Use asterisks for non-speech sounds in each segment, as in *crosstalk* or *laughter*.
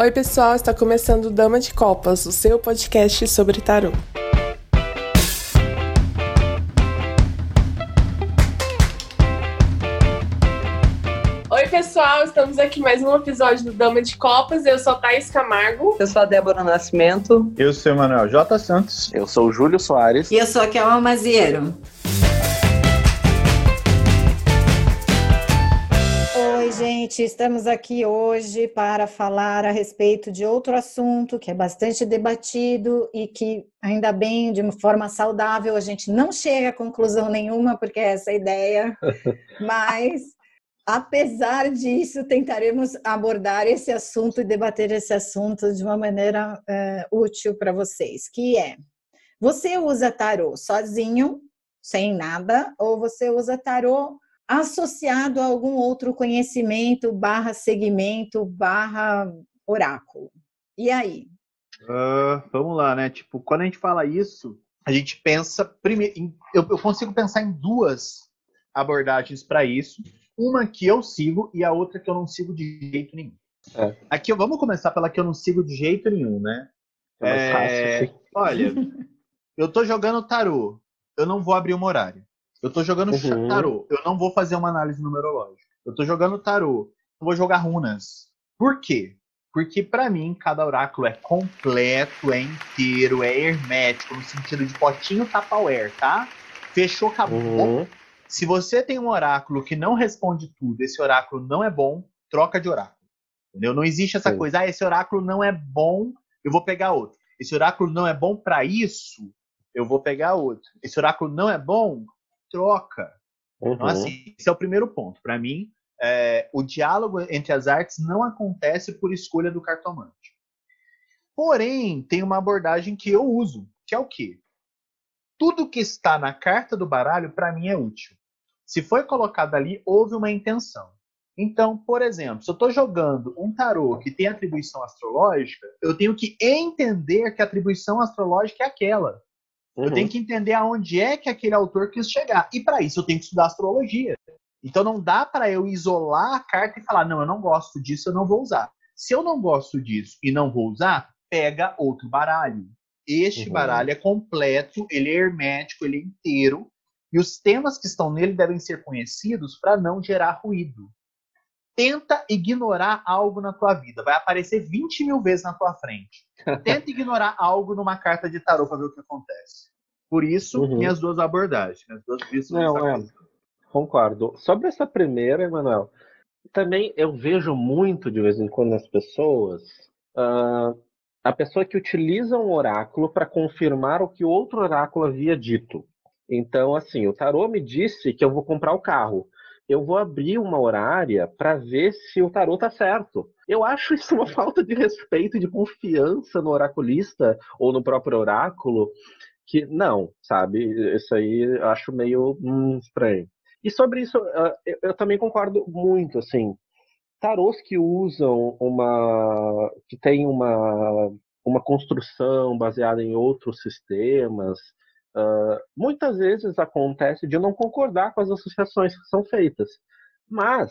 Oi, pessoal, está começando Dama de Copas, o seu podcast sobre tarô. Oi, pessoal, estamos aqui mais um episódio do Dama de Copas. Eu sou a Thaís Camargo. Eu sou a Débora Nascimento. Eu sou o Emanuel J. Santos. Eu sou o Júlio Soares. E eu sou a Kelma Maziero. Gente, estamos aqui hoje para falar a respeito de outro assunto que é bastante debatido e que, ainda bem, de uma forma saudável, a gente não chega a conclusão nenhuma, porque é essa a ideia, *laughs* mas, apesar disso, tentaremos abordar esse assunto e debater esse assunto de uma maneira é, útil para vocês, que é, você usa tarô sozinho, sem nada, ou você usa tarô associado a algum outro conhecimento, barra segmento, barra oráculo. E aí? Uh, vamos lá, né? Tipo, quando a gente fala isso, a gente pensa primeiro. Eu, eu consigo pensar em duas abordagens para isso. Uma que eu sigo e a outra que eu não sigo de jeito nenhum. É. Aqui vamos começar pela que eu não sigo de jeito nenhum, né? É, é fácil, olha, eu tô jogando tarô, eu não vou abrir uma horário. Eu tô jogando uhum. tarô. Eu não vou fazer uma análise numerológica. Eu tô jogando tarô. Eu vou jogar runas. Por quê? Porque para mim cada oráculo é completo, é inteiro, é hermético no sentido de potinho Tupperware, tá? Fechou, acabou. Uhum. Se você tem um oráculo que não responde tudo, esse oráculo não é bom, troca de oráculo. Entendeu? Não existe essa Sim. coisa, ah, esse oráculo não é bom, eu vou pegar outro. Esse oráculo não é bom para isso, eu vou pegar outro. Esse oráculo não é bom, troca. Então, uhum. Então, assim, esse é o primeiro ponto. Para mim, é, o diálogo entre as artes não acontece por escolha do cartomante. Porém, tem uma abordagem que eu uso, que é o quê? Tudo que está na carta do baralho, para mim, é útil. Se foi colocado ali, houve uma intenção. Então, por exemplo, se eu estou jogando um tarô que tem atribuição astrológica, eu tenho que entender que a atribuição astrológica é aquela. Uhum. Eu tenho uhum. que entender aonde é que aquele autor quis chegar. E para isso eu tenho que estudar astrologia. Então não dá para eu isolar a carta e falar, não, eu não gosto disso, eu não vou usar. Se eu não gosto disso e não vou usar, pega outro baralho. Este uhum. baralho é completo, ele é hermético, ele é inteiro, e os temas que estão nele devem ser conhecidos para não gerar ruído. Tenta ignorar algo na tua vida. Vai aparecer 20 mil vezes na tua frente. *laughs* Tenta ignorar algo numa carta de tarô para ver o que acontece. Por isso, uhum. minhas duas abordagens, minhas duas vistas. Não, é, concordo. Sobre essa primeira, Emanuel, também eu vejo muito de vez em quando nas pessoas uh, a pessoa que utiliza um oráculo para confirmar o que outro oráculo havia dito. Então, assim, o tarô me disse que eu vou comprar o carro eu vou abrir uma horária para ver se o tarô tá certo. Eu acho isso uma *laughs* falta de respeito e de confiança no oraculista ou no próprio oráculo, que não, sabe? Isso aí eu acho meio hum, estranho. E sobre isso, eu também concordo muito, assim, tarôs que usam uma, que tem uma, uma construção baseada em outros sistemas, Uh, muitas vezes acontece de não concordar com as associações que são feitas, mas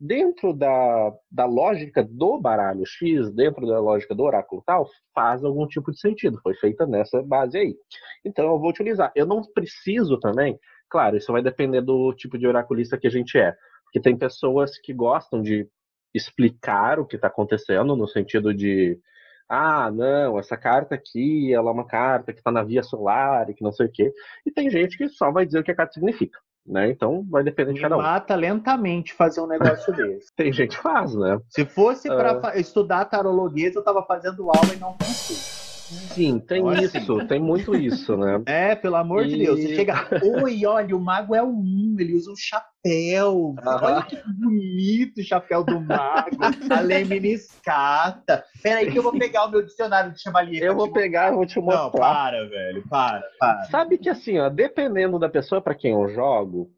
dentro da, da lógica do baralho X, dentro da lógica do oráculo tal, faz algum tipo de sentido, foi feita nessa base aí. Então eu vou utilizar. Eu não preciso também, claro, isso vai depender do tipo de oraculista que a gente é, porque tem pessoas que gostam de explicar o que está acontecendo, no sentido de ah, não, essa carta aqui, ela é uma carta que está na via solar e que não sei o quê. E tem gente que só vai dizer o que a carta significa. Né? Então vai depender de cada um. Mata lentamente fazer um negócio *laughs* desse. Tem gente que faz, né? Se fosse para uh... estudar tarologia, eu tava fazendo aula e não consigo. Sim, tem isso, tem muito isso, né? *laughs* É, pelo amor e... de Deus. Você chega, oi, olha, o mago é o um, ele usa um chapéu. Olha que bonito o chapéu do mago. a lemniscata. *laughs* Pera aí que eu vou pegar o meu dicionário de chevalier. Eu vou pegar, eu vou te mostrar. Não, para, velho, para, para. Sabe que assim, ó, dependendo da pessoa para quem eu jogo,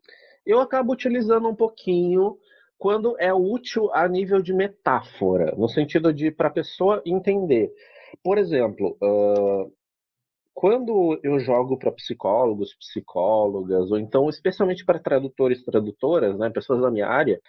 eu acabo utilizando um pouquinho quando é útil a nível de metáfora, no sentido de para a pessoa entender. Por exemplo, uh, quando eu jogo para psicólogos, psicólogas, ou então especialmente para tradutores, tradutoras, né, pessoas da minha área,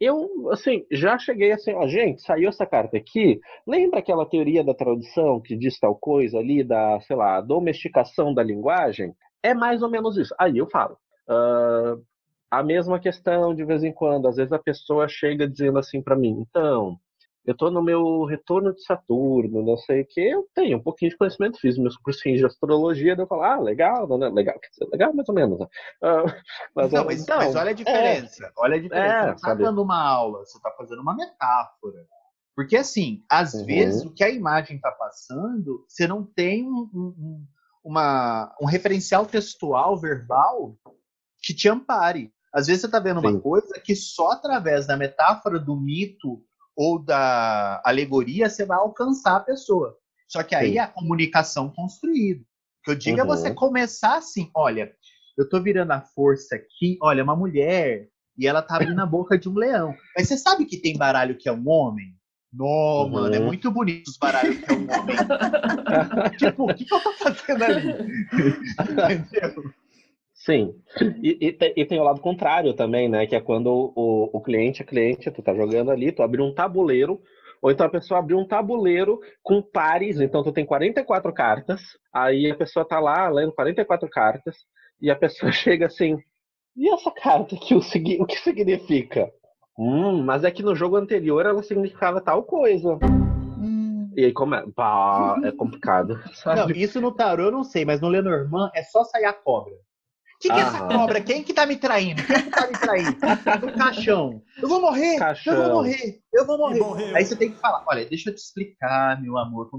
eu, assim, já cheguei assim, ó, gente, saiu essa carta aqui. Lembra aquela teoria da tradução que diz tal coisa ali, da, sei lá, domesticação da linguagem? É mais ou menos isso. Aí eu falo. Uh, a mesma questão de vez em quando. Às vezes a pessoa chega dizendo assim para mim, então, eu estou no meu retorno de Saturno, não sei o que, eu tenho um pouquinho de conhecimento, fiz meus cursinhos de astrologia, daí eu falo, ah, legal, não, é legal, quer dizer, legal mais ou menos. Uh, *laughs* mas, não, mas, então, mas, olha a diferença, é, olha a diferença, é, você está dando uma aula, você está fazendo uma metáfora. Porque, assim, às uhum. vezes o que a imagem está passando, você não tem um, um, uma, um referencial textual, verbal, que te ampare. Às vezes você está vendo Sim. uma coisa que só através da metáfora, do mito ou da alegoria você vai alcançar a pessoa. Só que aí Sim. é a comunicação construída. O que eu digo uhum. é você uhum. começar assim, olha, eu tô virando a força aqui, olha, uma mulher, e ela tá abrindo a boca de um leão. Mas você sabe que tem baralho que é um homem? Não, uhum. mano, é muito bonito os baralhos que é um homem. *laughs* tipo, o que, que eu tô fazendo ali? *laughs* Entendeu? Sim. E, e, e, tem o lado contrário também, né? Que é quando o, o cliente, a cliente, tu tá jogando ali, tu abre um tabuleiro, ou então a pessoa abriu um tabuleiro com pares, então tu tem 44 cartas, aí a pessoa tá lá lendo 44 cartas, e a pessoa *laughs* chega assim, e essa carta aqui, o, o que significa? Hum, mas é que no jogo anterior ela significava tal coisa. Hum. E aí como é? Pá, é complicado. Sabe? Não, isso no tarô eu não sei, mas no Lenormand é só sair a cobra que, que é essa cobra? Quem que tá me traindo? Quem que tá me traindo? No caixão. Eu vou morrer, caixão. eu vou morrer, eu vou morrer. Aí você tem que falar, olha, deixa eu te explicar, meu amor,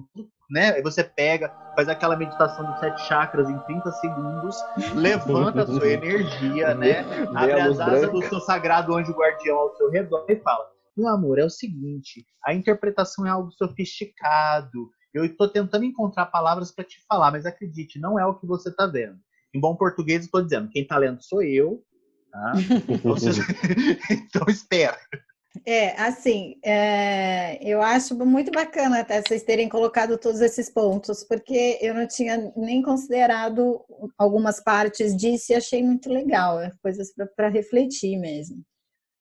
né? Aí você pega, faz aquela meditação dos sete chakras em 30 segundos, *laughs* levanta a sua energia, né? Abre as asas do seu sagrado anjo guardião ao seu redor e fala: Meu amor, é o seguinte, a interpretação é algo sofisticado. Eu estou tentando encontrar palavras para te falar, mas acredite, não é o que você está vendo. Em bom português, estou dizendo, quem está lendo sou eu. Tá? Então, você... *laughs* então espera. É, assim, é, eu acho muito bacana até vocês terem colocado todos esses pontos, porque eu não tinha nem considerado algumas partes disso e achei muito legal, é coisas para refletir mesmo.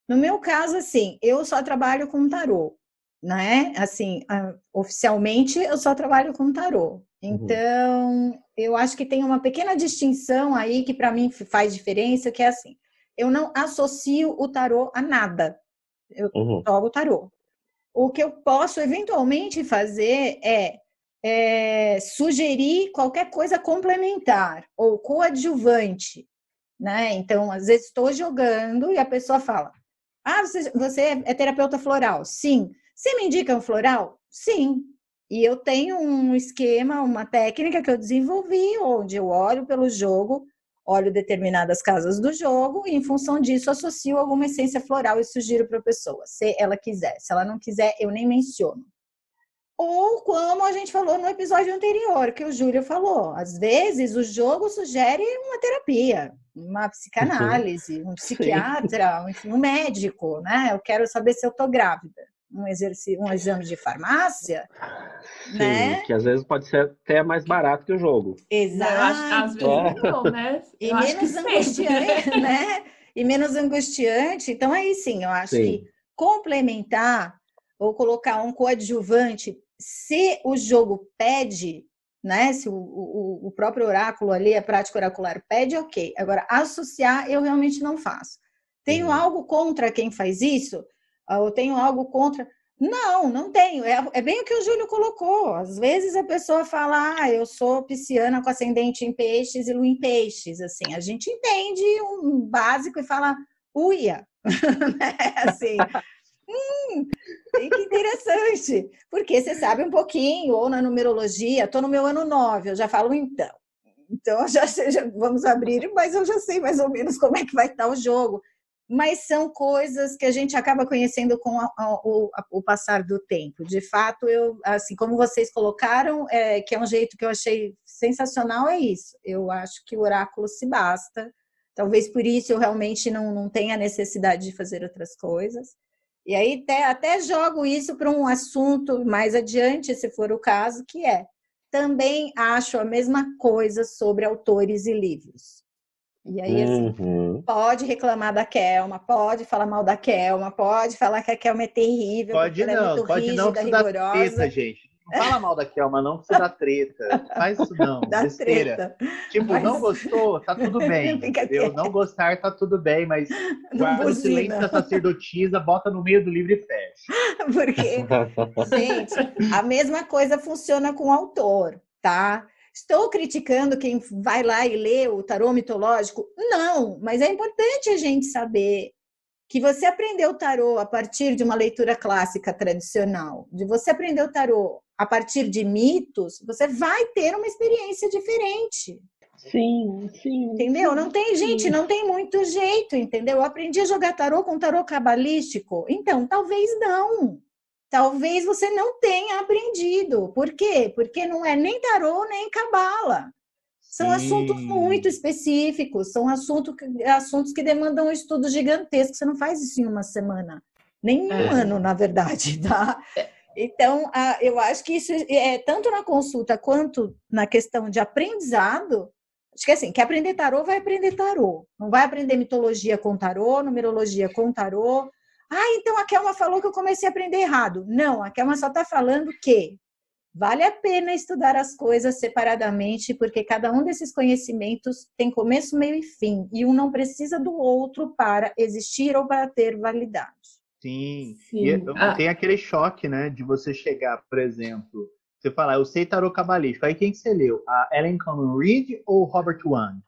No meu caso, assim, eu só trabalho com tarô, né? Assim, oficialmente eu só trabalho com tarô. Uhum. Então, uhum. eu acho que tem uma pequena distinção aí que para mim faz diferença, que é assim, eu não associo o tarô a nada. Eu uhum. jogo tarô. O que eu posso eventualmente fazer é, é sugerir qualquer coisa complementar ou coadjuvante, né? Então, às vezes estou jogando e a pessoa fala: "Ah, você, você é terapeuta floral?" Sim. Você me indica um floral? Sim. E eu tenho um esquema, uma técnica que eu desenvolvi, onde eu olho pelo jogo, olho determinadas casas do jogo, e em função disso associo alguma essência floral e sugiro para a pessoa, se ela quiser. Se ela não quiser, eu nem menciono. Ou como a gente falou no episódio anterior, que o Júlio falou, às vezes o jogo sugere uma terapia, uma psicanálise, um *laughs* psiquiatra, um médico, né? Eu quero saber se eu tô grávida um, exercício, um exame de farmácia, Sim, né? Que às vezes pode ser até mais barato que o jogo. Exato. às vezes é. não, né? *laughs* E menos angustiante, né? E menos angustiante. Então, aí sim, eu acho sim. que complementar ou colocar um coadjuvante, se o jogo pede, né? Se o, o, o próprio oráculo ali, a prática oracular pede, ok. Agora, associar, eu realmente não faço. Tenho uhum. algo contra quem faz isso? Ah, eu tenho algo contra. Não, não tenho. É, é, bem o que o Júlio colocou. Às vezes a pessoa fala, ah, eu sou pisciana com ascendente em peixes e lua em peixes. Assim, a gente entende um básico e fala, uia. *laughs* Né, assim, hum, que interessante. Porque você sabe um pouquinho, ou na numerologia, estou no meu ano 9, eu já falo então. Então, já, já vamos abrir, mas eu já sei mais ou menos como é que vai estar o jogo mas são coisas que a gente acaba conhecendo com a, a, o, a, o, passar do tempo. De fato, eu, assim como vocês colocaram, é, que é um jeito que eu achei sensacional, é isso. Eu acho que o oráculo se basta. Talvez por isso eu realmente não, não tenha necessidade de fazer outras coisas. E aí até, até jogo isso para um assunto mais adiante, se for o caso, que é também acho a mesma coisa sobre autores e livros. E aí, assim, Uhum. pode reclamar da Kelma, pode falar mal da Kelma, pode falar que a Kelma é terrível, Pode porque ela é não, muito pode não, rígida, dá rigorosa. treta, gente. Não fala mal da Kelma, não, que isso dá treta. Faz isso não, Dá besteira. treta. Tipo, Mas- não gostou, tá tudo *laughs* bem. Quieto. Não gostar, tá tudo bem, mas Não guarda o silêncio da sacerdotisa, bota no meio do livro e fecha. Porque, *laughs* gente, a mesma coisa funciona com o autor, tá? Estou criticando quem vai lá e lê o tarô mitológico? Não, mas é importante a gente saber que você aprendeu o tarô a partir de uma leitura clássica tradicional, de você aprender o tarô a partir de mitos, você vai ter uma experiência diferente. Sim, sim. Entendeu? Não tem, gente, não tem muito jeito, entendeu? Eu aprendi a jogar tarô com tarô cabalístico. Então, talvez não. Talvez você não tenha aprendido. Por quê? Porque não é nem tarô nem cabala. São Sim. assuntos muito específicos, são assunto, assuntos que demandam um estudo gigantesco. Você não faz isso em uma semana, nem em um É. ano, na verdade, *laughs* tá? Então, a- eu acho que isso é tanto na consulta quanto na questão de aprendizado. Acho que assim, quer aprender tarô, vai aprender tarô. Não vai aprender mitologia com tarô, numerologia com tarô. Ah, então a Kelma falou que eu comecei a aprender errado. Não, a Kelma só está falando que vale a pena estudar as coisas separadamente, porque cada um desses conhecimentos tem começo, meio e fim, e um não precisa do outro para existir ou para ter validade. Sim. Sim. E Ah. tem aquele choque, né, de você chegar, por exemplo, você falar, eu sei tarô cabalístico. Aí quem que você leu? A Ellen Conran Reed ou Robert Wan?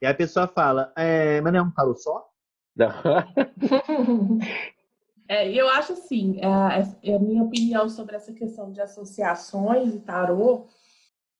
E a pessoa fala, é, mas não é um tarô só? *laughs* É, eu acho assim, é, é a minha opinião sobre essa questão de associações e tarô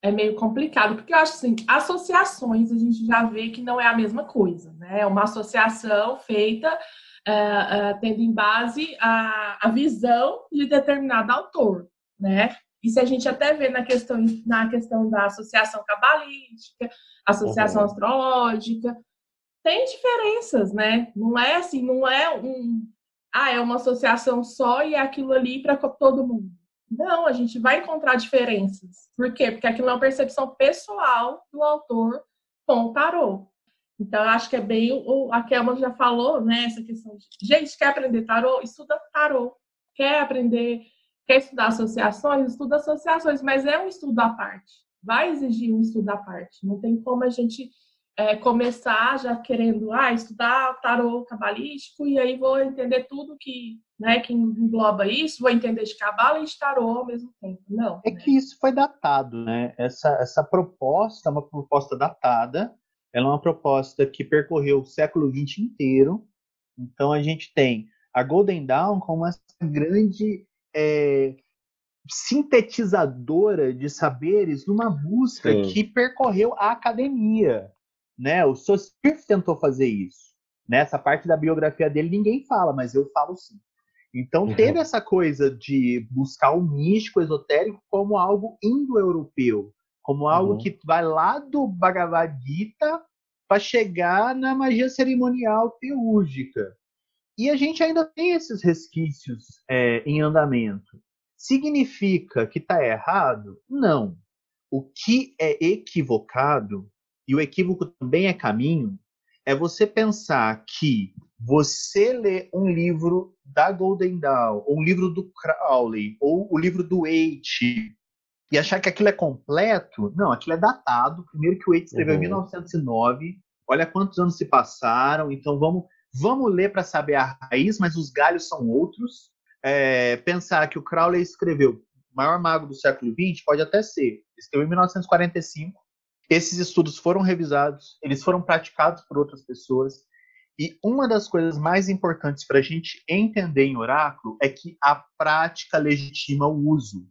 é meio complicado, porque eu acho assim, associações a gente já vê que não é a mesma coisa, né? É uma associação feita é, é, tendo em base a, a visão de determinado autor, né? Isso a gente até vê na questão, na questão da associação cabalística, associação Uhum. astrológica, tem diferenças, né? Não é assim, não é um. Ah, é uma associação só e é aquilo ali para todo mundo. Não, a gente vai encontrar diferenças. Por quê? Porque aquilo é uma percepção pessoal do autor com o tarô. Então, eu acho que é bem. O, a Kelma já falou, né? Essa questão de. Gente, quer aprender tarô? Estuda tarô. Quer aprender. Quer estudar associações? Estuda associações, mas é um estudo à parte. Vai exigir um estudo à parte. Não tem como a gente é, começar já querendo ah, estudar tarô cabalístico e aí vou entender tudo que, né, que engloba isso, vou entender de cabala e de tarô ao mesmo tempo. Não. É né? que isso foi datado, né? Essa, essa proposta é uma proposta datada, ela é uma proposta que percorreu o século XX inteiro. Então a gente tem a Golden Dawn como essa grande é, sintetizadora de saberes numa busca Sim. que percorreu a academia. Né? O Sosirf tentou fazer isso. Nessa parte da biografia dele ninguém fala, mas eu falo sim. Então Uhum. teve essa coisa de buscar o místico esotérico como algo indo-europeu, como algo Uhum. que vai lá do Bhagavad Gita para chegar na magia cerimonial teúrgica. E a gente ainda tem esses resquícios é, em andamento. Significa que está errado? Não. O que é equivocado, e o equívoco também é caminho, é você pensar que você lê um livro da Golden Dawn, ou um livro do Crowley, ou o livro do Waite, e achar que aquilo é completo, não, aquilo é datado. Primeiro que o Waite escreveu em Uhum. 1909, olha quantos anos se passaram, então vamos, vamos ler para saber a raiz, mas os galhos são outros. É, pensar que o Crowley escreveu o maior mago do século XX, pode até ser, escreveu em 1945, esses estudos foram revisados, eles foram praticados por outras pessoas. E uma das coisas mais importantes para a gente entender em oráculo é que a prática legitima o uso.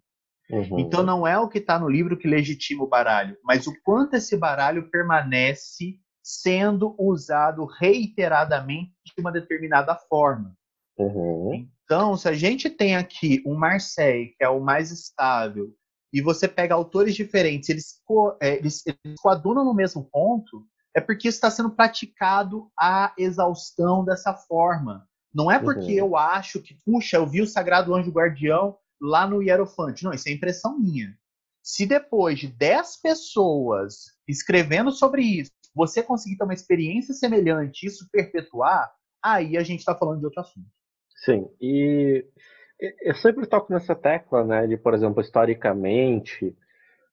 Uhum. Então não é o que está no livro que legitima o baralho, mas o quanto esse baralho permanece sendo usado reiteradamente de uma determinada forma. Uhum. Então, se a gente tem aqui um Marseille, que é o mais estável, e você pega autores diferentes, eles, co é, eles, eles coadunam no mesmo ponto, é porque está sendo praticado à exaustão dessa forma. Não é porque Uhum. eu acho que, puxa, eu vi o Sagrado Anjo Guardião lá no Hierofante. Não, isso é impressão minha. Se depois de 10 pessoas escrevendo sobre isso, você conseguir ter uma experiência semelhante, isso perpetuar, aí a gente está falando de outro assunto. Sim, e eu sempre toco nessa tecla, né, de, por exemplo, historicamente,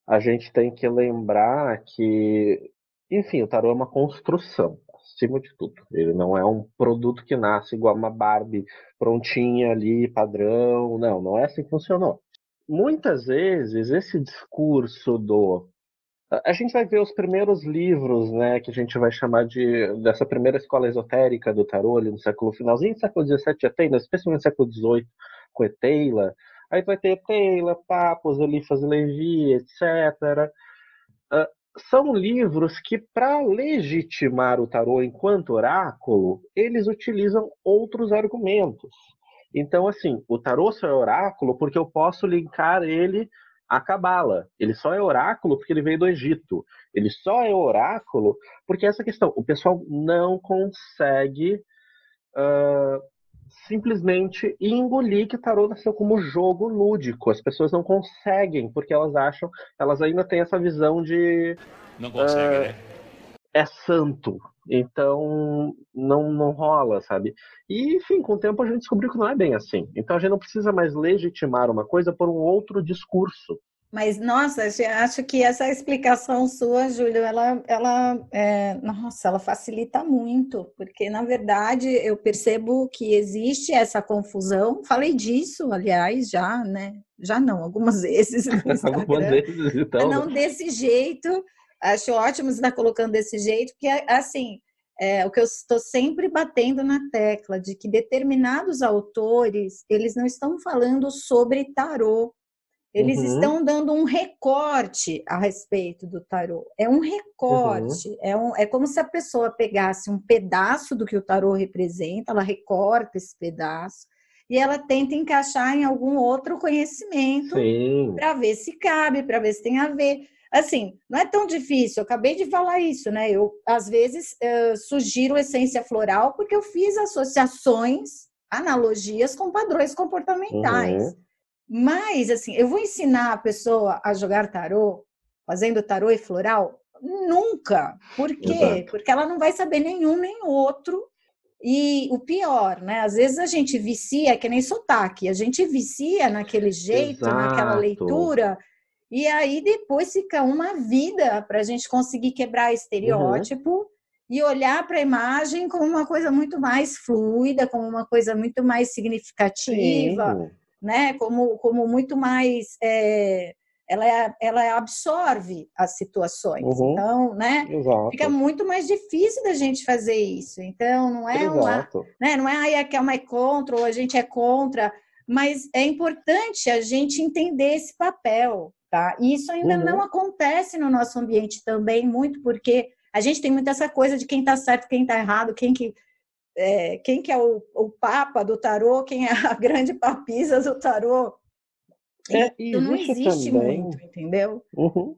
a gente tem que lembrar que, enfim, o tarô é uma construção, acima de tudo. Ele não é um produto que nasce igual uma Barbie prontinha ali, padrão. Não, não é assim que funcionou. Muitas vezes, esse discurso do a gente vai ver os primeiros livros, né, que a gente vai chamar de dessa primeira escola esotérica do tarô ali no século finalzinho do século XVII até, especialmente no século XVIII, com Eteila. Aí vai ter Eteila, Papos, Elifas Levi, etc. Uh, são livros que, para legitimar o tarô enquanto oráculo, eles utilizam outros argumentos. Então, assim, o tarô só é oráculo porque eu posso linkar ele à cabala. Ele só é oráculo porque ele veio do Egito. Ele só é oráculo porque essa questão, o pessoal não consegue uh, simplesmente engolir que tarô nasceu como jogo lúdico. As pessoas não conseguem, porque elas acham, elas ainda têm essa visão de. Não consegue, uh, né? É santo. Então, não, não rola, sabe? E, enfim, com o tempo a gente descobriu que não é bem assim. Então, a gente não precisa mais legitimar uma coisa por um outro discurso. Mas, nossa, acho que essa explicação sua, Júlio, ela, ela, é, nossa, ela facilita muito, porque, na verdade, eu percebo que existe essa confusão. Falei disso, aliás, já, né? Já não, algumas *laughs* vezes *laughs* algumas vezes, então. Não desse jeito. Acho ótimo você estar colocando desse jeito, porque, assim, é, o que eu estou sempre batendo na tecla de que determinados autores, eles não estão falando sobre tarô, eles uhum. estão dando um recorte a respeito do tarô. É um recorte. Uhum. É, um, é como se a pessoa pegasse um pedaço do que o tarô representa, ela recorta esse pedaço e ela tenta encaixar em algum outro conhecimento para ver se cabe, para ver se tem a ver. Assim, não é tão difícil. Eu acabei de falar isso, né? Eu às vezes sugiro essência floral porque eu fiz associações, analogias com padrões comportamentais. Uhum. Mas, assim, eu vou ensinar a pessoa a jogar tarô, fazendo tarô e floral? Nunca. Por quê? Exato. Porque ela não vai saber nenhum nem outro. E o pior, né? Às vezes a gente vicia, que nem sotaque, a gente vicia naquele jeito, Exato. naquela leitura, e aí depois fica uma vida para a gente conseguir quebrar estereótipo uhum. e olhar para a imagem como uma coisa muito mais fluida, como uma coisa muito mais significativa. Sim né? Como, como muito mais é, ela, é, ela absorve as situações. Uhum. Então, né? Exato. Fica muito mais difícil da gente fazer isso. Então, não é Exato. uma, né? Não é aí ah, que é uma é contra ou a gente é contra, mas é importante a gente entender esse papel, tá? E isso ainda uhum. não acontece no nosso ambiente também muito porque a gente tem muito essa coisa de quem está certo, quem está errado, quem que é, quem que é o, o papa do tarô, quem é a *laughs* grande papisa do tarô. É, isso não existe também. muito, entendeu? Uhum.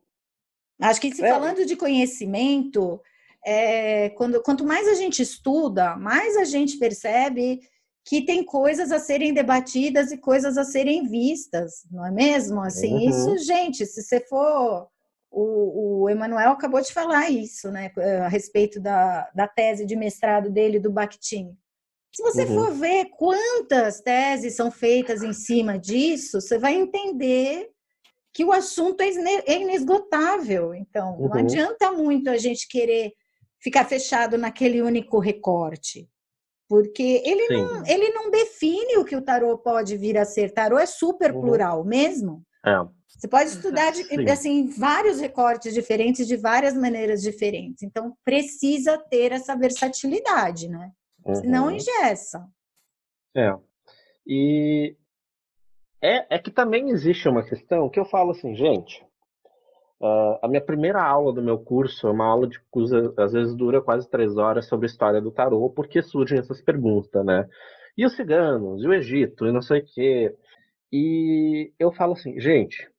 Acho que se é. falando de conhecimento, é, quando, quanto mais a gente estuda, mais a gente percebe que tem coisas a serem debatidas e coisas a serem vistas, não é mesmo? Assim, uhum. isso, gente, se você for o, o Emanuel acabou de falar isso, né, a respeito da, da tese de mestrado dele do Bakhtin. Se você uhum. for ver quantas teses são feitas em cima disso, você vai entender que o assunto é, é inesgotável. Então, uhum. não adianta muito a gente querer ficar fechado naquele único recorte. Porque ele não, ele não define o que o tarô pode vir a ser. Tarô é super uhum. plural mesmo. É. Você pode estudar de, assim vários recortes diferentes de várias maneiras diferentes. Então precisa ter essa versatilidade, né? Uhum. Senão engessa. É. E é, é que também existe uma questão que eu falo assim, gente. Uh, a minha primeira aula do meu curso é uma aula de que às vezes dura quase três horas sobre a história do tarô, porque surgem essas perguntas, né? E os ciganos, e o Egito, e não sei o quê. E eu falo assim, gente,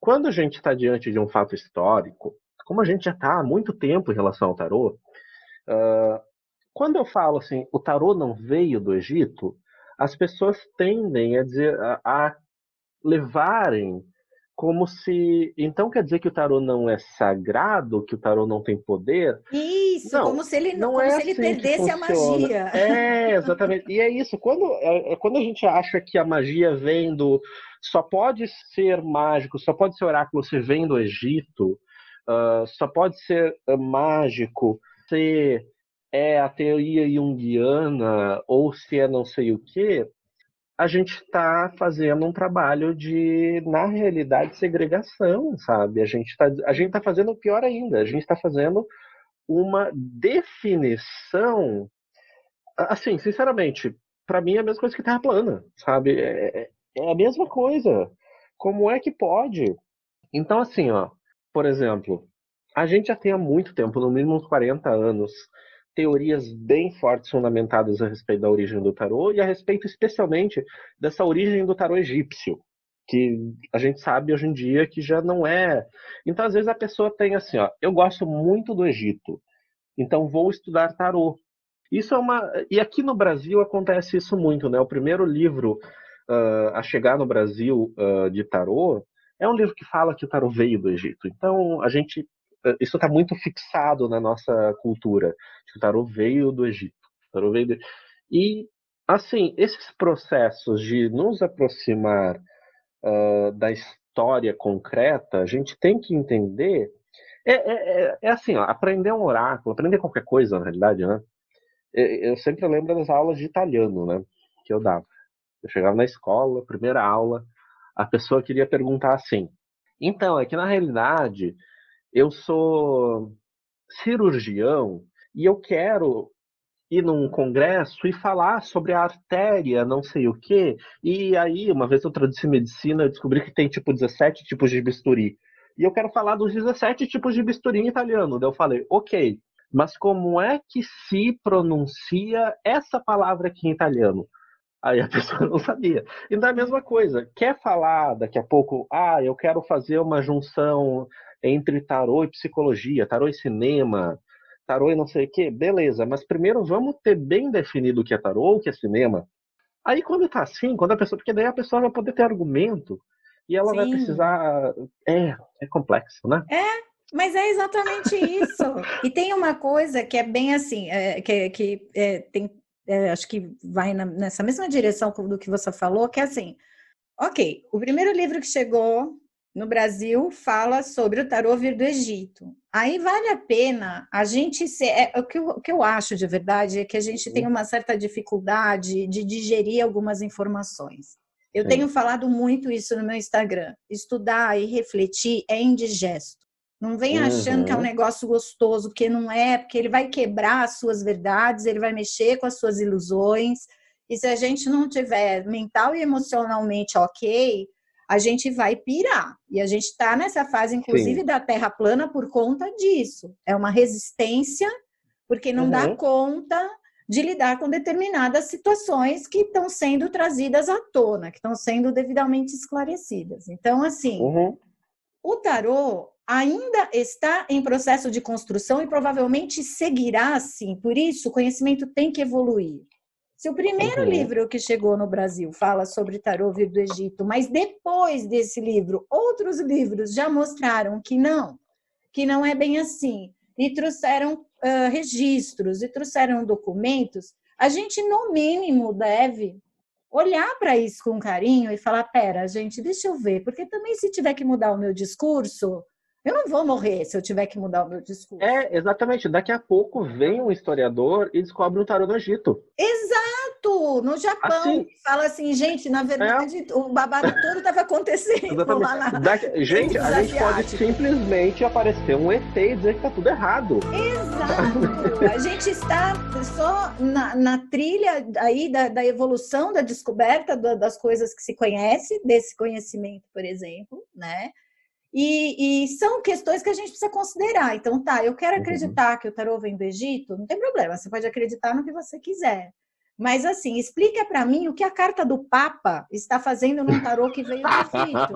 quando a gente está diante de um fato histórico, como a gente já está há muito tempo em relação ao tarô, uh, quando eu falo assim, o tarô não veio do Egito, as pessoas tendem a dizer, a, a levarem como se. Então quer dizer que o tarô não é sagrado, que o tarô não tem poder? Isso, não, como se ele não, como é se ele assim perdesse a magia. É, exatamente. E é isso. Quando, é, é, quando a gente acha que a magia vem do. Só pode ser mágico, só pode ser oráculo se vem do Egito, uh, só pode ser uh, mágico se é a teoria junguiana ou se é não sei o quê a gente está fazendo um trabalho de, na realidade, segregação, sabe? A gente está tá fazendo pior ainda, a gente está fazendo uma definição, assim, sinceramente, para mim é a mesma coisa que Terra plana, sabe? É, é, a mesma coisa. Como é que pode? Então, assim, ó, por exemplo, a gente já tem há muito tempo, no mínimo uns 40 anos, teorias bem fortes fundamentadas a respeito da origem do tarô e a respeito especialmente dessa origem do tarô egípcio, que a gente sabe hoje em dia que já não é. Então, às vezes a pessoa tem assim, ó, eu gosto muito do Egito, então vou estudar tarô. Isso é uma e aqui no Brasil acontece isso muito, né? O primeiro livro uh, a chegar no Brasil uh, de tarô é um livro que fala que o tarô veio do Egito. Então a gente eh, isso está muito fixado na nossa cultura. O tarô veio do Egito. Tarô veio do... E, assim, esses processos de nos aproximar uh, da história concreta, a gente tem que entender. É, é, é, é assim, ó, aprender um oráculo, aprender qualquer coisa, na realidade, né? Eu sempre lembro das aulas de italiano, né? Que eu dava. Eu chegava na escola, primeira aula, a pessoa queria perguntar assim. Então, é que na realidade eu sou cirurgião e eu quero ir num congresso e falar sobre a artéria, não sei o quê. E aí, uma vez eu traduzi medicina, eu descobri que tem tipo 17 tipos de bisturi. E eu quero falar dos 17 tipos de bisturi em italiano. Daí eu falei, ok, mas como é que se pronuncia essa palavra aqui em italiano? Aí a *laughs* pessoa não sabia. Então é a mesma coisa. Quer falar daqui a pouco, ah, eu quero fazer uma junção entre tarô e psicologia, tarô e cinema, tarô e não sei o quê, beleza, mas primeiro vamos ter bem definido o que é tarô, o que é cinema. Aí quando tá assim, quando a pessoa, porque daí a pessoa vai poder ter argumento e ela Sim. vai precisar, é, é complexo, né? É, mas é exatamente isso. *laughs* e tem uma coisa que é bem assim, é, que, que é, tem, é, acho que vai na, nessa mesma direção do que você falou, que é assim, ok, o primeiro livro que chegou no Brasil fala sobre o tarô vir do Egito. Aí vale a pena a gente ser. É, o, que eu, o que eu acho de verdade é que a gente tem uma certa dificuldade de digerir algumas informações. Eu Sim. tenho falado muito isso no meu Instagram. Estudar e refletir é indigesto. Não vem achando uhum. que é um uhum. negócio gostoso, porque não é, porque ele vai quebrar as suas verdades, ele vai mexer com as suas ilusões. E se a gente não tiver mental e emocionalmente ok, a gente vai pirar. E a gente está nessa fase, inclusive, Sim. da Terra plana por conta disso. É uma resistência, porque não uhum. dá conta de lidar com determinadas situações que estão sendo trazidas à tona, que estão sendo devidamente esclarecidas. Então, assim, uhum. O tarô ainda está em processo de construção e provavelmente seguirá assim. Por isso, o conhecimento tem que evoluir. Se o primeiro uhum. livro que chegou no Brasil fala sobre tarô vir do Egito, mas depois desse livro, outros livros já mostraram que não, que não é bem assim, e trouxeram uh, registros e trouxeram documentos, a gente, no mínimo, deve olhar para isso com carinho e falar: pera, gente, deixa eu ver, porque também se tiver que mudar o meu discurso, eu não vou morrer se eu tiver que mudar o meu discurso. É, exatamente. Daqui a pouco vem um historiador e descobre um tarô no Egito. Exato! No Japão. Assim, Fala assim, gente, na verdade, é. o babado *laughs* todo estava acontecendo lá na... Daqui, gente, a gente pode simplesmente aparecer um ET e dizer que tá tudo errado. Exato! a gente está só na, na trilha aí da, da, evolução, da descoberta das coisas que se conhece, desse conhecimento, por exemplo, né? E, e, são questões que a gente precisa considerar. Então, tá, eu quero uhum. acreditar que o tarô vem do Egito, não tem problema, você pode acreditar no que você quiser. Mas, assim, explica para mim o que a carta do Papa está fazendo num tarô que veio do Egito.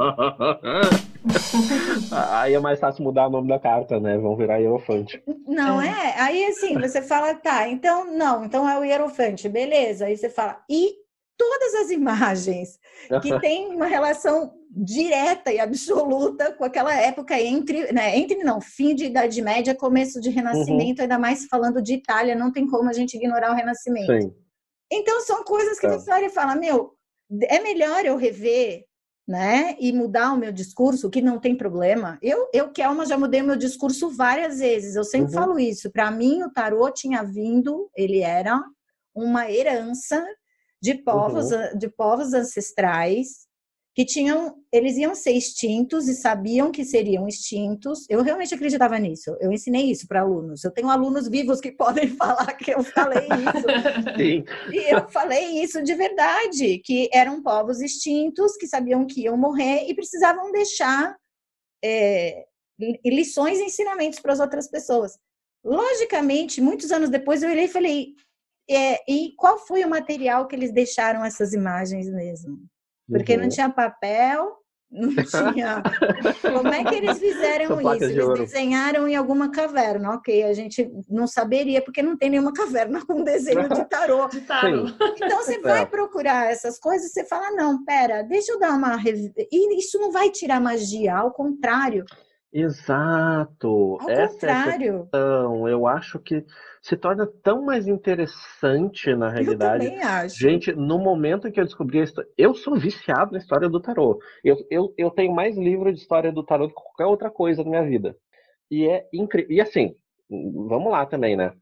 *laughs* Aí é mais fácil mudar o nome da carta, né? Vão virar hierofante. Não é. é? Aí, assim, você fala, tá, então, não, então é o hierofante, beleza. Aí você fala, e todas as imagens que *laughs* têm uma relação direta e absoluta com aquela época entre, né, entre não, fim de Idade Média, começo de Renascimento, uhum. ainda mais falando de Itália, não tem como a gente ignorar o Renascimento. Sim. Então são coisas que é. você olha e fala, meu, é melhor eu rever né? E mudar o meu discurso, que não tem problema. Eu, eu Kelma, já mudei o meu discurso várias vezes. Eu sempre uhum. falo isso. Para mim, o tarô tinha vindo, ele era uma herança de povos, uhum. de povos ancestrais que tinham, eles iam ser extintos e sabiam que seriam extintos. Eu realmente acreditava nisso. Eu ensinei isso para alunos. Eu tenho alunos vivos que *laughs* podem falar que eu falei isso. *laughs* Sim. E eu falei isso de verdade, que eram povos extintos que sabiam que iam morrer e precisavam deixar é, lições e ensinamentos para as outras pessoas. Logicamente, muitos anos depois eu olhei e falei: é, e qual foi o material que eles deixaram essas imagens mesmo? Porque uhum. não tinha papel, *laughs* não tinha. Como é que eles fizeram *laughs* isso? Eles de desenharam em alguma caverna, ok? A gente não saberia, porque não tem nenhuma caverna *laughs* com desenho de tarô. de tarô. Então você vai é. procurar essas coisas você fala: não, pera, deixa eu dar uma. E isso não vai tirar magia, ao contrário. Exato. Ao Essa contrário. É a questão. Eu acho que se torna tão mais interessante na realidade. Eu também acho. Gente, no momento em que eu descobri a história, eu sou viciado na história do tarô. Eu, eu, eu tenho mais livro de história do tarô do que qualquer outra coisa na minha vida. E é incrível. E assim, vamos lá também, né?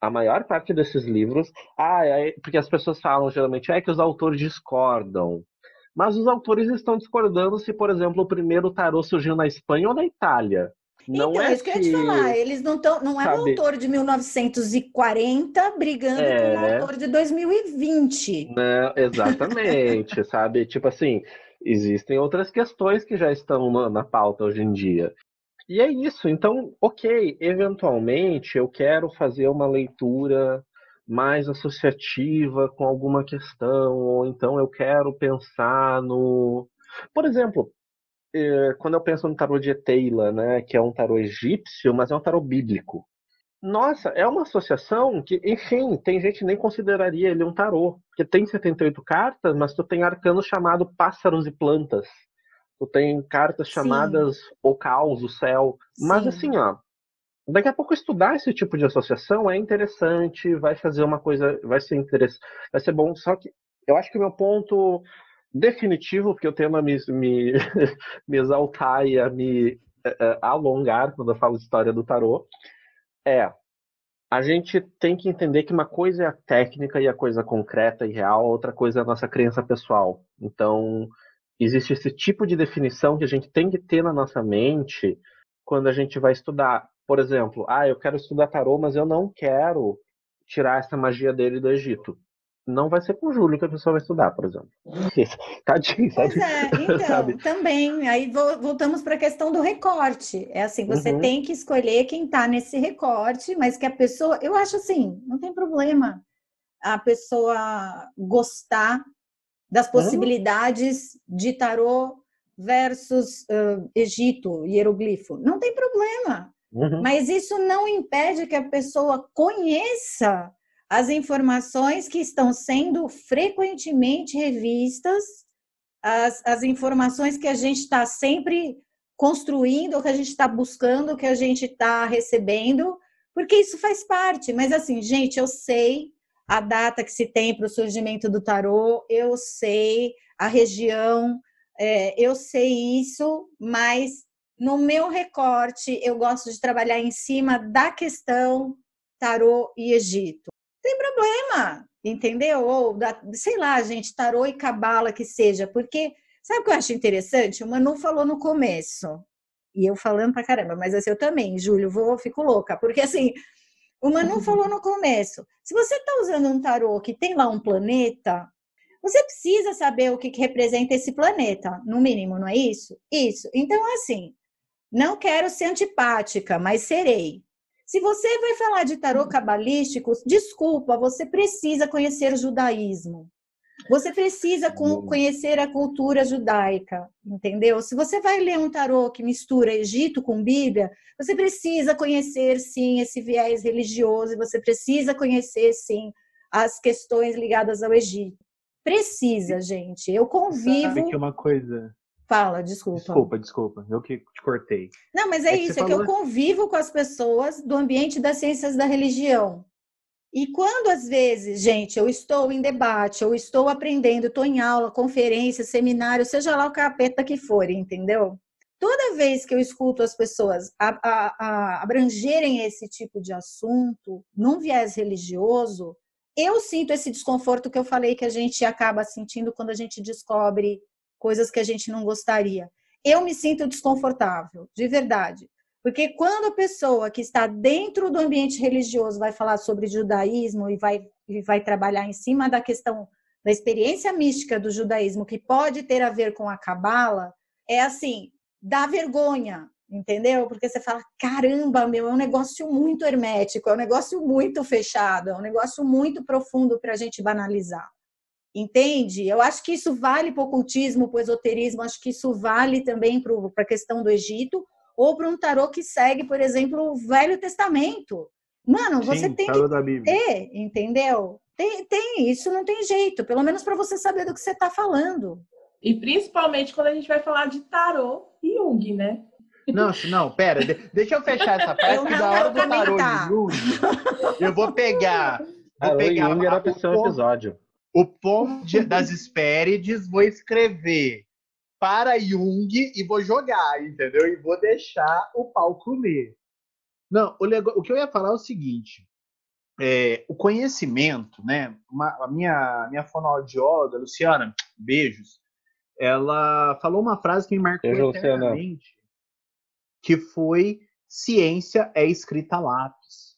A maior parte desses livros, ah, é, porque as pessoas falam geralmente é que os autores discordam. Mas os autores estão discordando se, por exemplo, o primeiro tarô surgiu na Espanha ou na Itália. Não então, é isso que eu ia te falar. Eles não estão. Não é o autor de 1940 brigando é... com o é. autor de 2020. Não, exatamente, *laughs* sabe? Tipo assim, existem outras questões que já estão na, na pauta hoje em dia. E é isso. Então, ok, eventualmente eu quero fazer uma leitura mais associativa com alguma questão, ou então eu quero pensar no. Por exemplo, é, quando eu penso no tarô de Eteila, né, que é um tarô egípcio, mas é um tarô bíblico. Nossa, é uma associação que, enfim, tem gente que nem consideraria ele um tarô, porque tem 78 cartas, mas tu tem arcano chamado Pássaros e Plantas. Tu tem cartas chamadas Sim. O Caos, o Céu. Sim. Mas assim, ó, daqui a pouco estudar esse tipo de associação é interessante, vai fazer uma coisa, vai ser interessante, vai ser bom, só que eu acho que o meu ponto definitivo, porque eu tendo a me, me, *laughs* me exaltar e a me uh, alongar quando eu falo história do tarô, é a gente tem que entender que uma coisa é a técnica e a coisa concreta e real, outra coisa é a nossa crença pessoal. Então, existe esse tipo de definição que a gente tem que ter na nossa mente quando a gente vai estudar. Por exemplo, ah, eu quero estudar tarô, mas eu não quero tirar essa magia dele do Egito não vai ser com o Júlio que a pessoa vai estudar, por exemplo. *laughs* Tadinho? Pois é, *laughs* então, sabe? também. Aí voltamos para a questão do recorte. É assim, você uhum. tem que escolher quem está nesse recorte, mas que a pessoa. Eu acho assim, não tem problema a pessoa gostar das uhum. possibilidades uhum. de tarô versus uh, Egito, hieroglifo. Não tem problema. Uhum. Mas isso não impede que a pessoa conheça as informações que estão sendo frequentemente revistas, as, as informações que a gente está sempre construindo, que a gente está buscando, que a gente está recebendo, porque isso faz parte. Mas assim, gente, eu sei a data que se tem para o surgimento do tarô, eu sei a região, é, eu sei isso, mas no meu recorte eu gosto de trabalhar em cima da questão tarô e Egito tem problema, entendeu? Ou, da, sei lá, gente, tarô e cabala que seja, porque sabe o que eu acho interessante? O Manu falou no começo, e eu falando pra caramba, mas assim, eu também, Júlio, vou, fico louca, porque assim, o Manu uhum. falou no começo, se você tá usando um tarô que tem lá um planeta, você precisa saber o que, que representa esse planeta, no mínimo, não é isso? Isso. Então, assim, não quero ser antipática, mas serei. Se você vai falar de tarô cabalístico, desculpa, você precisa conhecer o judaísmo. Você precisa conhecer a cultura judaica, entendeu? Se você vai ler um tarô que mistura Egito com Bíblia, você precisa conhecer sim esse viés religioso, você precisa conhecer sim as questões ligadas ao Egito. Precisa, gente. Eu convivo. Sabe que uma coisa Fala, desculpa. Desculpa, desculpa, eu que te cortei. Não, mas é, É que isso, você é que eu falou- convivo com as pessoas do ambiente das ciências da religião. E quando, às vezes, gente, eu estou em debate, eu estou aprendendo, estou em aula, conferência, seminário, seja lá o capeta que for, entendeu? Toda vez que eu escuto as pessoas a- a- a abrangerem esse tipo de assunto num viés religioso, eu sinto esse desconforto que eu falei que a gente acaba sentindo quando a gente descobre coisas que a gente não gostaria. Eu me sinto desconfortável, de verdade. Porque quando a pessoa que está dentro do ambiente religioso vai falar sobre judaísmo e vai, e vai trabalhar em cima da questão da experiência mística do judaísmo, que pode ter a ver com a cabala, é assim, dá vergonha, entendeu? Porque você fala, caramba, meu, é um negócio muito hermético, é um negócio muito fechado, é um negócio muito profundo para a gente banalizar. Entende? Eu acho que isso vale para o ocultismo, para o esoterismo, acho que isso vale também para a questão do Egito, ou para um tarô que segue, por exemplo, o Velho Testamento. Mano, você Sim, tem que ter, entendeu? Tem, tem, isso não tem jeito, pelo menos para você saber do que você está falando. E principalmente quando a gente vai falar de tarô e Jung, né? Não, não, pera, de- deixa eu fechar essa parte, Eu que não da hora do tarô comentar. de Jung, eu vou pegar, vou pegar Jung era o ser um ponto- episódio. O ponto de- das Hespérides, vou escrever para Jung e vou jogar, entendeu? E vou deixar o pau comer. Não, o, nego- o que eu ia falar é o seguinte: é, o conhecimento, né? uma- a minha, minha fonoaudióloga, Luciana, beijos, ela falou uma frase que me marcou Beijo, Luciana. eternamente, que foi ciência é escrita a lápis.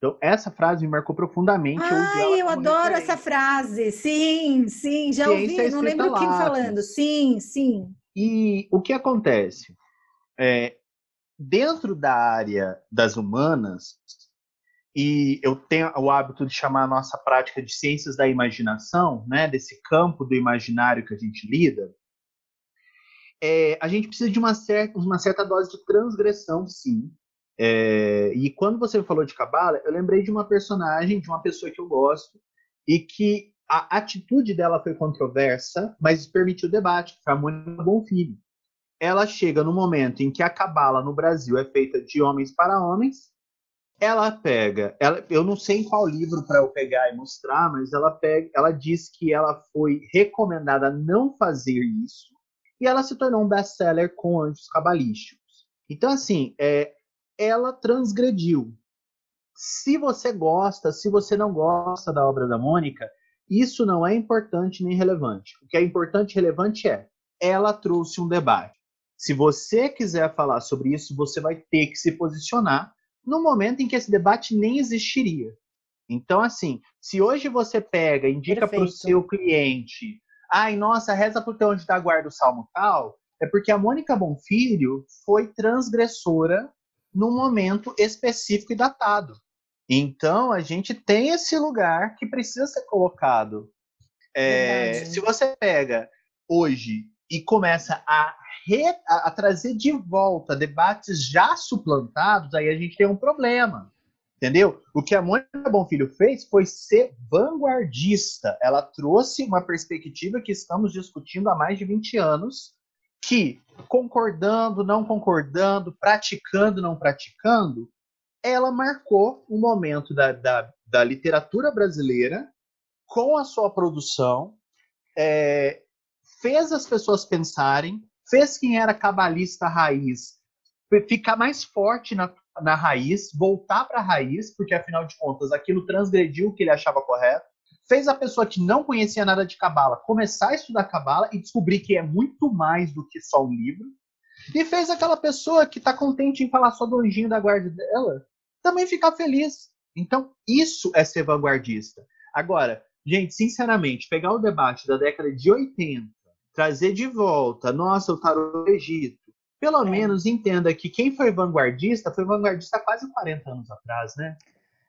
Então, essa frase me marcou profundamente. Ai, eu adoro referência. essa frase. Sim, sim, já Ciência ouvi, não lembro quem lápis. falando. Sim, sim. E o que acontece? É, dentro da área das humanas, e eu tenho o hábito de chamar a nossa prática de ciências da imaginação, né, desse campo do imaginário que a gente lida, é, a gente precisa de uma certa, uma certa dose de transgressão, sim. É, e quando você falou de Cabala, eu lembrei de uma personagem, de uma pessoa que eu gosto, e que a atitude dela foi controversa, mas permitiu debate, que foi a Mônica Bonfilho. Ela chega no momento em que a cabala no Brasil é feita de homens para homens. Ela pega, ela, eu não sei em qual livro para eu pegar e mostrar, mas ela pega, ela diz que ela foi recomendada a não fazer isso e ela se tornou um best-seller com anjos cabalísticos. Então assim, é, ela transgrediu. Se você gosta, se você não gosta da obra da Mônica, isso não é importante nem relevante. O que é importante e relevante é ela trouxe um debate. Se você quiser falar sobre isso, você vai ter que se posicionar no momento em que esse debate nem existiria. Então, assim, se hoje você pega, indica para o seu cliente, ai, nossa, reza pro teu anjo da guarda o salmo tal, é porque a Mônica Bonfilho foi transgressora num momento específico e datado. Então, a gente tem esse lugar que precisa ser colocado. É, se você pega hoje e começa a, re- a- a trazer de volta debates já suplantados, aí a gente tem um problema. Entendeu? O que a Mônica Bonfilho fez foi ser vanguardista. Ela trouxe uma perspectiva que estamos discutindo há mais de 20 anos, que, concordando, não concordando, praticando, não praticando, ela marcou um momento da, da, da literatura brasileira com a sua produção, é, fez as pessoas pensarem, fez quem era cabalista raiz ficar mais forte na, na raiz, voltar para a raiz, porque afinal de contas aquilo transgrediu o que ele achava correto, fez a pessoa que não conhecia nada de cabala começar a estudar cabala e descobrir que é muito mais do que só um livro, e fez aquela pessoa que está contente em falar só do anjinho da guarda dela também ficar feliz. Então, isso é ser vanguardista. Agora, gente, sinceramente, pegar o debate da década de 80, trazer de volta, nossa, o tarô do Egito, pelo É. menos entenda que quem foi vanguardista foi vanguardista há quase 40 anos atrás, né?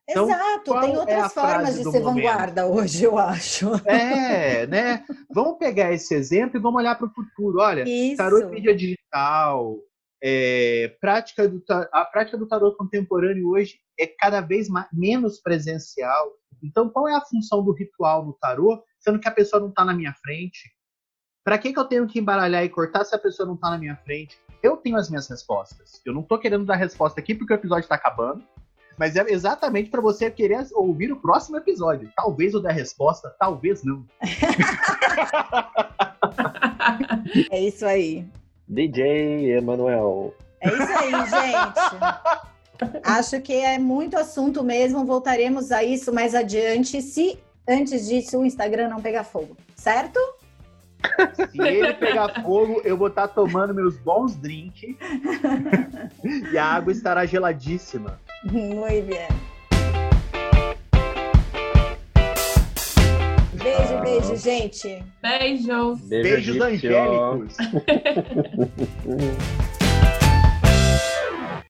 Então, Exato, tem é outras formas frase de ser momento? vanguarda hoje, eu acho. É, né? Vamos pegar esse exemplo e vamos olhar para o futuro. Olha, Isso. tarô em mídia digital, é, prática do, a prática do tarô contemporâneo hoje é cada vez ma- menos presencial. Então, qual é a função do ritual no tarô, sendo que a pessoa não está na minha frente? Pra que, que eu tenho que embaralhar e cortar se a pessoa não tá na minha frente? Eu tenho as minhas respostas. Eu não tô querendo dar resposta aqui porque o episódio tá acabando. Mas é exatamente para você querer ouvir o próximo episódio. Talvez eu dê a resposta, talvez não. *laughs* é isso aí. DJ Emanuel. É isso aí, gente. *laughs* Acho que é muito assunto mesmo. Voltaremos a isso mais adiante, se antes disso o Instagram não pegar fogo, certo? Se ele pegar fogo, eu vou estar tá tomando meus bons drinks *laughs* e a água estará geladíssima. Muito bem. Beijo, beijo, gente. Beijo. Beijos angélicos. *laughs*